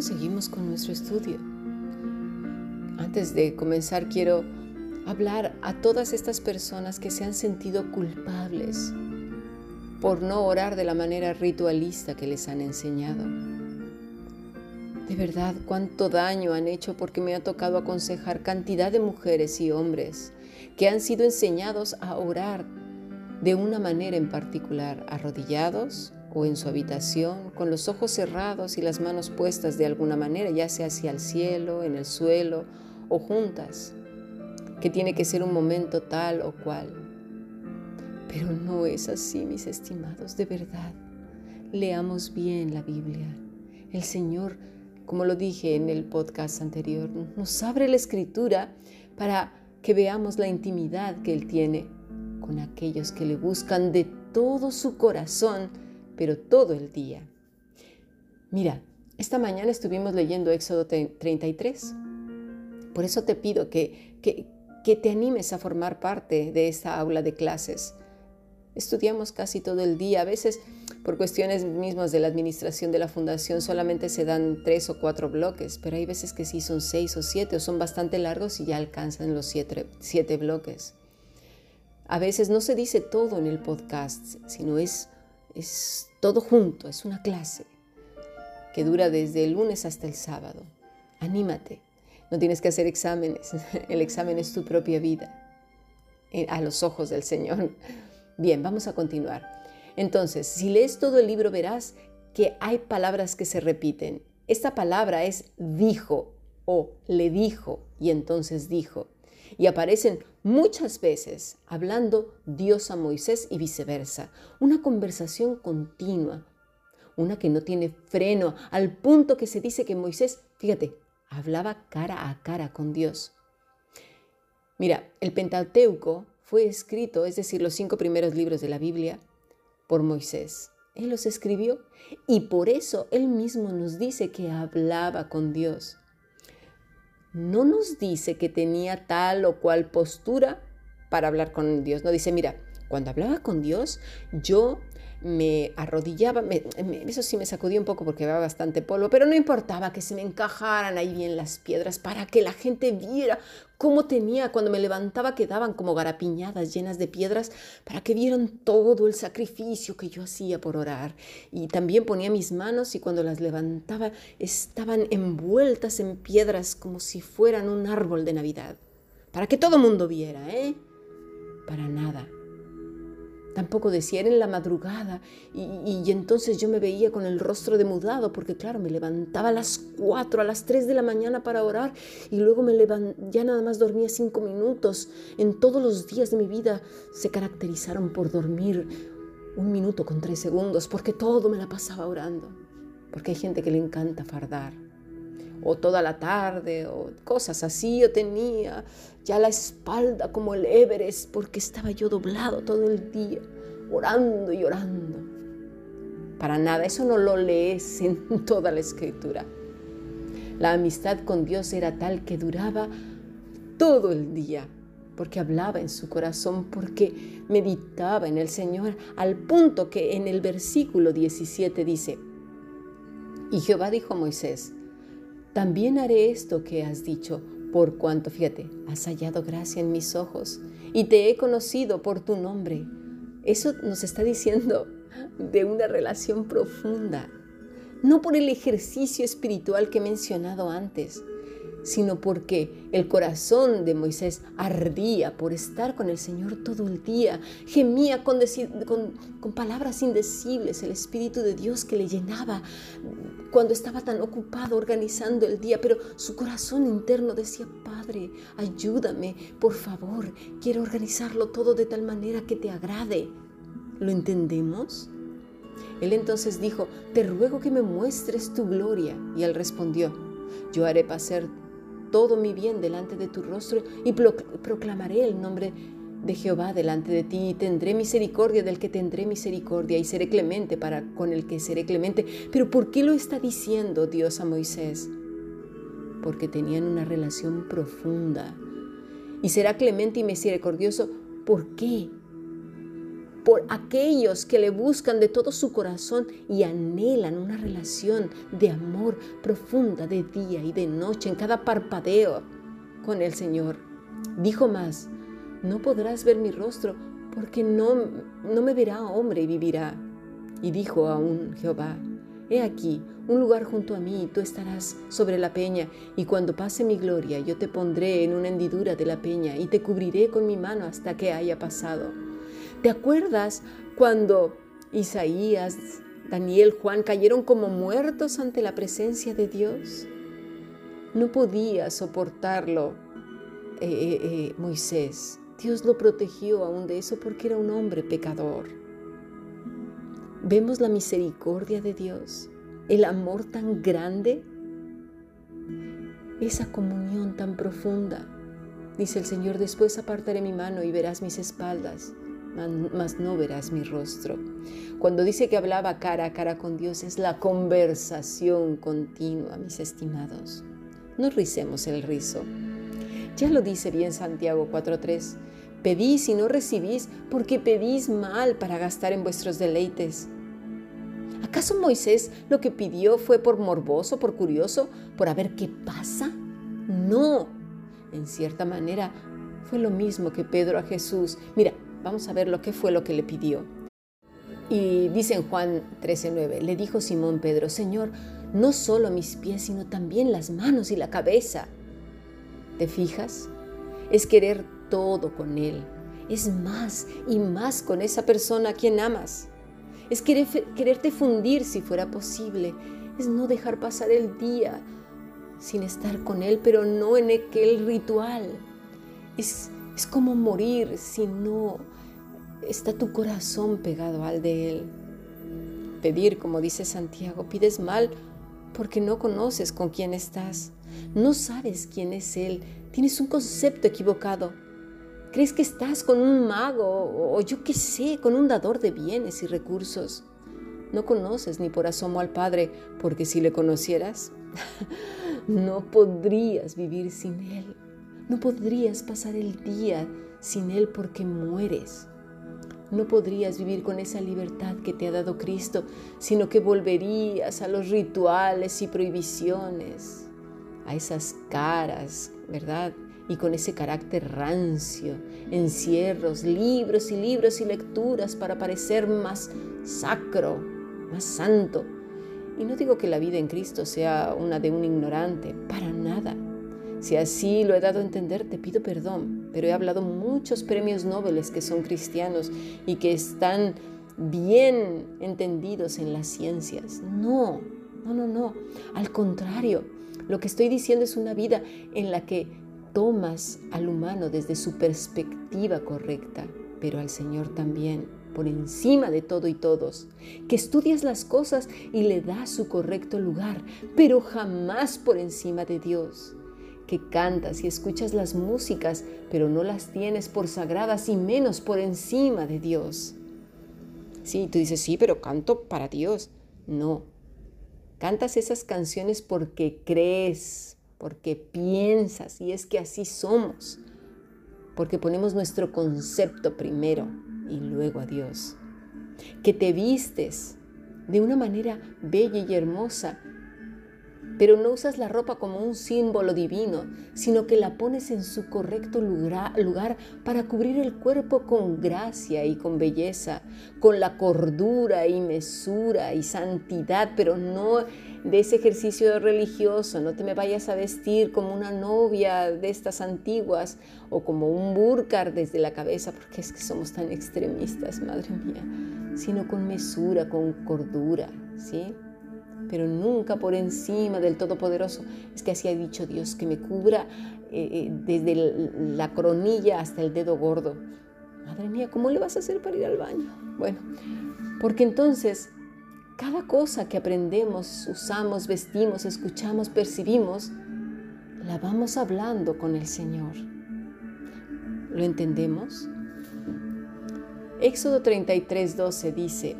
Seguimos con nuestro estudio. Antes de comenzar, quiero hablar a todas estas personas que se han sentido culpables por no orar de la manera ritualista que les han enseñado. De verdad, cuánto daño han hecho porque me ha tocado aconsejar cantidad de mujeres y hombres que han sido enseñados a orar de una manera en particular, arrodillados o en su habitación, con los ojos cerrados y las manos puestas de alguna manera, ya sea hacia el cielo, en el suelo o juntas, que tiene que ser un momento tal o cual. Pero no es así, mis estimados, de verdad. Leamos bien la Biblia. El Señor, como lo dije en el podcast anterior, nos abre la escritura para que veamos la intimidad que Él tiene con aquellos que le buscan de todo su corazón, pero todo el día. Mira, esta mañana estuvimos leyendo Éxodo 33. Por eso te pido que, que, te animes a formar parte de esta aula de clases. Estudiamos casi todo el día. A veces, por cuestiones mismas de la administración de la fundación, solamente se dan tres o cuatro bloques, pero hay veces que sí son seis o siete o son bastante largos y ya alcanzan los siete, siete bloques. A veces no se dice todo en el podcast, sino es, es todo junto, es una clase que dura desde el lunes hasta el sábado. Anímate, no tienes que hacer exámenes, el examen es tu propia vida eh, a los ojos del Señor. Bien, vamos a continuar. Entonces, si lees todo el libro verás que hay palabras que se repiten. Esta palabra es dijo o le dijo y entonces dijo y aparecen muchas veces hablando Dios a Moisés y viceversa. Una conversación continua, una que no tiene freno, al punto que se dice que Moisés, fíjate, hablaba cara a cara con Dios. Mira, el Pentateuco fue escrito, es decir, los cinco primeros libros de la Biblia, por Moisés. Él los escribió y por eso él mismo nos dice que hablaba con Dios no nos dice que tenía tal o cual postura para hablar con Dios. No dice, mira, cuando hablaba con Dios, yo me arrodillaba, eso sí me sacudía un poco porque había bastante polvo, pero no importaba que se me encajaran ahí bien las piedras para que la gente viera cómo tenía, cuando me levantaba quedaban como garapiñadas llenas de piedras para que vieran todo el sacrificio que yo hacía por orar. Y también ponía mis manos y cuando las levantaba estaban envueltas en piedras como si fueran un árbol de Navidad, para que todo mundo viera, ¿eh? Para nada Tampoco decía, era en la madrugada y, entonces yo me veía con el rostro demudado porque claro, me levantaba a las 4, a las 3 de la mañana para orar y luego me ya nada más dormía 5 minutos. En todos los días de mi vida se caracterizaron por dormir un minuto con 3 segundos porque todo me la pasaba orando. Porque hay gente que le encanta fardar o toda la tarde o cosas así. Yo tenía ya la espalda como el Everest porque estaba yo doblado todo el día, orando y orando. Para nada, eso no lo lees en toda la escritura. La amistad con Dios era tal que duraba todo el día, porque hablaba en su corazón, porque meditaba en el Señor, al punto que en el versículo 17 dice, y Jehová dijo a Moisés, también haré esto que has dicho, por cuanto, fíjate, has hallado gracia en mis ojos y te he conocido por tu nombre. Eso nos está diciendo de una relación profunda, no por el ejercicio espiritual que he mencionado antes, sino porque el corazón de Moisés ardía por estar con el Señor todo el día, gemía con, palabras indecibles el Espíritu de Dios que le llenaba cuando estaba tan ocupado organizando el día, pero su corazón interno decía, Padre, ayúdame, por favor, quiero organizarlo todo de tal manera que te agrade. ¿Lo entendemos? Él entonces dijo, te ruego que me muestres tu gloria. Y él respondió, yo haré pasar todo mi bien delante de tu rostro y proclamaré el nombre de Jehová delante de ti y tendré misericordia del que tendré misericordia y seré clemente para con el que seré clemente. Pero ¿por qué lo está diciendo Dios a Moisés? Porque tenían una relación profunda. Y será clemente y misericordioso. ¿Por qué? Por aquellos que le buscan de todo su corazón y anhelan una relación de amor profunda de día y de noche en cada parpadeo con el Señor. Dijo más, no podrás ver mi rostro porque no, no me verá hombre y vivirá. Y dijo aún Jehová, He aquí, un lugar junto a mí, y tú estarás sobre la peña, y cuando pase mi gloria, yo te pondré en una hendidura de la peña, y te cubriré con mi mano hasta que haya pasado. ¿Te acuerdas cuando Isaías, Daniel, Juan cayeron como muertos ante la presencia de Dios? No podía soportarlo eh, eh, eh, Moisés. Dios lo protegió aún de eso porque era un hombre pecador. Vemos la misericordia de Dios, el amor tan grande, esa comunión tan profunda. Dice el Señor, después apartaré mi mano y verás mis espaldas, mas no verás mi rostro. Cuando dice que hablaba cara a cara con Dios, es la conversación continua, mis estimados. No ricemos el rizo. Ya lo dice bien Santiago 4.3 Pedís y no recibís porque pedís mal para gastar en vuestros deleites. ¿Acaso Moisés lo que pidió fue por morboso, por curioso, por a ver qué pasa? No. En cierta manera fue lo mismo que Pedro a Jesús. Mira, vamos a ver lo que fue lo que le pidió. Y dice en Juan 13:9, le dijo Simón Pedro, Señor, no solo mis pies, sino también las manos y la cabeza. ¿Te fijas? Es querer todo con Él. Es más y más con esa persona a quien amas. Es querer, quererte fundir si fuera posible. Es no dejar pasar el día sin estar con Él, pero no en aquel ritual. Es, es como morir si no está tu corazón pegado al de Él. Pedir, como dice Santiago, pides mal porque no conoces con quién estás. No sabes quién es Él. Tienes un concepto equivocado. ¿Crees que estás con un mago o yo qué sé, con un dador de bienes y recursos? No conoces ni por asomo al Padre, porque si le conocieras, no podrías vivir sin Él. No podrías pasar el día sin Él porque mueres. No podrías vivir con esa libertad que te ha dado Cristo, sino que volverías a los rituales y prohibiciones, a esas caras, ¿verdad? y con ese carácter rancio, encierros, libros y libros y lecturas para parecer más sacro, más santo. Y no digo que la vida en Cristo sea una de un ignorante, para nada. Si así lo he dado a entender, te pido perdón, pero he hablado muchos premios Nobel que son cristianos y que están bien entendidos en las ciencias. No, no, no, no. Al contrario, lo que estoy diciendo es una vida en la que tomas al humano desde su perspectiva correcta, pero al Señor también, por encima de todo y todos, que estudias las cosas y le das su correcto lugar, pero jamás por encima de Dios, que cantas y escuchas las músicas, pero no las tienes por sagradas y menos por encima de Dios. Sí, tú dices, sí, pero canto para Dios. No, cantas esas canciones porque crees, porque piensas, y es que así somos, porque ponemos nuestro concepto primero y luego a Dios. Que te vistes de una manera bella y hermosa pero no usas la ropa como un símbolo divino, sino que la pones en su correcto lugar, para cubrir el cuerpo con gracia y con belleza, con la cordura y mesura y santidad, pero no de ese ejercicio religioso, no te me vayas a vestir como una novia de estas antiguas o como un burkar desde la cabeza, porque es que somos tan extremistas, madre mía, sino con mesura, con cordura, ¿sí? Pero nunca por encima del Todopoderoso. Es que así ha dicho Dios, que me cubra eh, eh, desde la coronilla hasta el dedo gordo. Madre mía, ¿cómo le vas a hacer para ir al baño? Bueno, porque entonces cada cosa que aprendemos, usamos, vestimos, escuchamos, percibimos, la vamos hablando con el Señor. ¿Lo entendemos? Éxodo 33, 12 dice,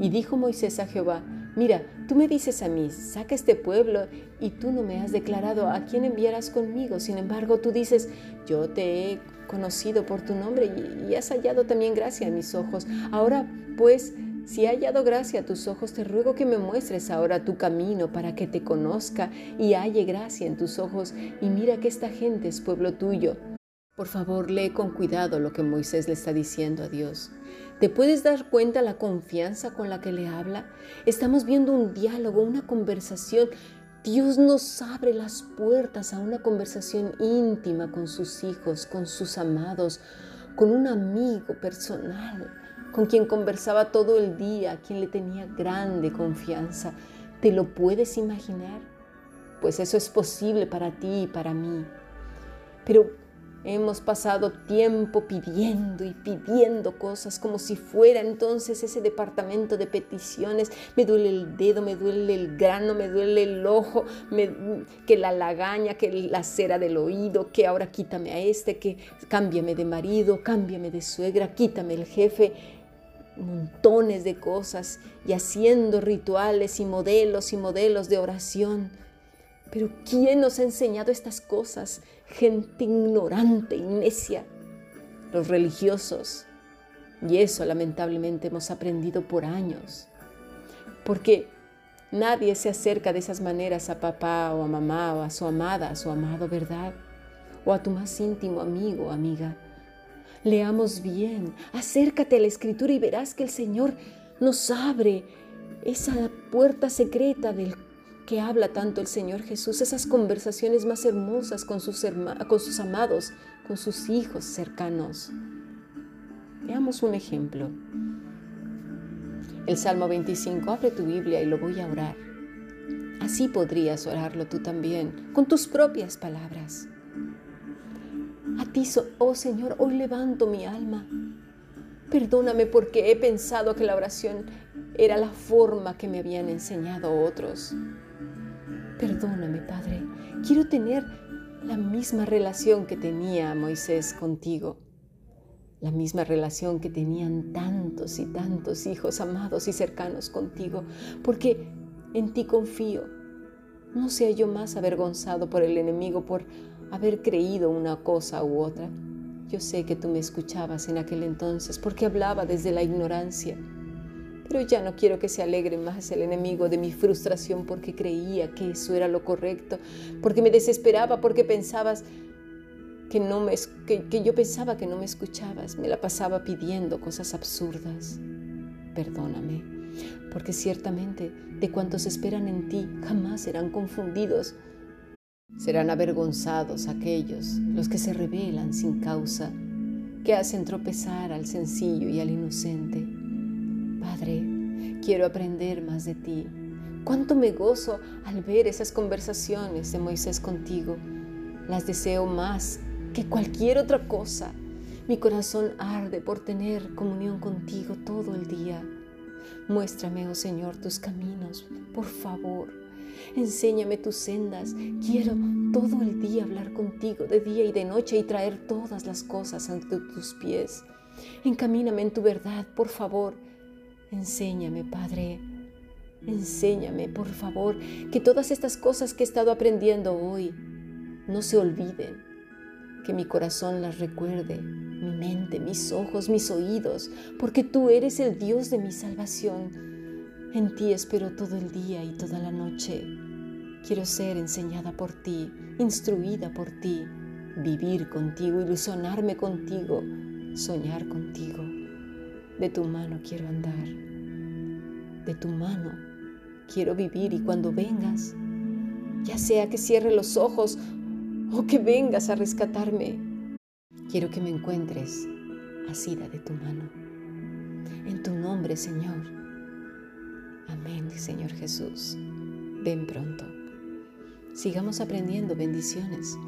y dijo Moisés a Jehová, Mira, tú me dices a mí, saca este pueblo y tú no me has declarado a quién enviarás conmigo. Sin embargo, tú dices, yo te he conocido por tu nombre y, has hallado también gracia en mis ojos. Ahora, pues, si he hallado gracia a tus ojos, te ruego que me muestres ahora tu camino para que te conozca y halle gracia en tus ojos. Y mira que esta gente es pueblo tuyo. Por favor, lee con cuidado lo que Moisés le está diciendo a Dios. ¿Te puedes dar cuenta la confianza con la que le habla? Estamos viendo un diálogo, una conversación. Dios nos abre las puertas a una conversación íntima con sus hijos, con sus amados, con un amigo personal, con quien conversaba todo el día, quien le tenía grande confianza. ¿Te lo puedes imaginar? Pues eso es posible para ti y para mí. Pero Hemos pasado tiempo pidiendo y pidiendo cosas como si fuera entonces ese departamento de peticiones. Me duele el dedo, me duele el grano, me duele el ojo, que la lagaña, que la cera del oído, que ahora quítame a este, que cámbiame de marido, cámbiame de suegra, quítame el jefe. Montones de cosas y haciendo rituales y modelos y modelos de oración pero ¿quién nos ha enseñado estas cosas? Gente ignorante y necia. Los religiosos. Y eso lamentablemente hemos aprendido por años. Porque nadie se acerca de esas maneras a papá o a mamá o a su amada, a su amado, ¿verdad? O a tu más íntimo amigo o amiga. Leamos bien, acércate a la escritura y verás que el Señor nos abre esa puerta secreta del que habla tanto el Señor Jesús, esas conversaciones más hermosas con sus, con sus amados, con sus hijos cercanos. Veamos un ejemplo. El Salmo 25, abre tu Biblia y lo voy a orar. Así podrías orarlo tú también, con tus propias palabras. A ti, oh Señor, hoy levanto mi alma. Perdóname porque he pensado que la oración era la forma que me habían enseñado otros. Perdóname, Padre. Quiero tener la misma relación que tenía Moisés contigo. La misma relación que tenían tantos y tantos hijos amados y cercanos contigo. Porque en ti confío. No sea yo más avergonzado por el enemigo por haber creído una cosa u otra. Yo sé que tú me escuchabas en aquel entonces porque hablaba desde la ignorancia pero ya no quiero que se alegre más el enemigo de mi frustración porque creía que eso era lo correcto, porque me desesperaba, porque pensabas que, no me, que, que yo pensaba que no me escuchabas, me la pasaba pidiendo cosas absurdas. Perdóname, porque ciertamente de cuantos esperan en ti jamás serán confundidos. Serán avergonzados aquellos, los que se rebelan sin causa, que hacen tropezar al sencillo y al inocente. Padre, quiero aprender más de ti. Cuánto me gozo al ver esas conversaciones de Moisés contigo. Las deseo más que cualquier otra cosa. Mi corazón arde por tener comunión contigo todo el día. Muéstrame, oh Señor, tus caminos, por favor. Enséñame tus sendas. Quiero todo el día hablar contigo, de día y de noche, y traer todas las cosas ante tus pies. Encamíname en tu verdad, por favor Enséñame, Padre. Enséñame, por favor, que todas estas cosas que he estado aprendiendo hoy no se olviden, que mi corazón las recuerde, mi mente, mis ojos, mis oídos, porque tú eres el Dios de mi salvación. En ti espero todo el día y toda la noche. Quiero ser enseñada por ti, instruida por ti, vivir contigo, ilusionarme contigo, soñar contigo. De tu mano quiero andar. De tu mano quiero vivir y cuando vengas, ya sea que cierre los ojos o que vengas a rescatarme, quiero que me encuentres asida de tu mano. En tu nombre, Señor. Amén, Señor Jesús. Ven pronto. Sigamos aprendiendo bendiciones.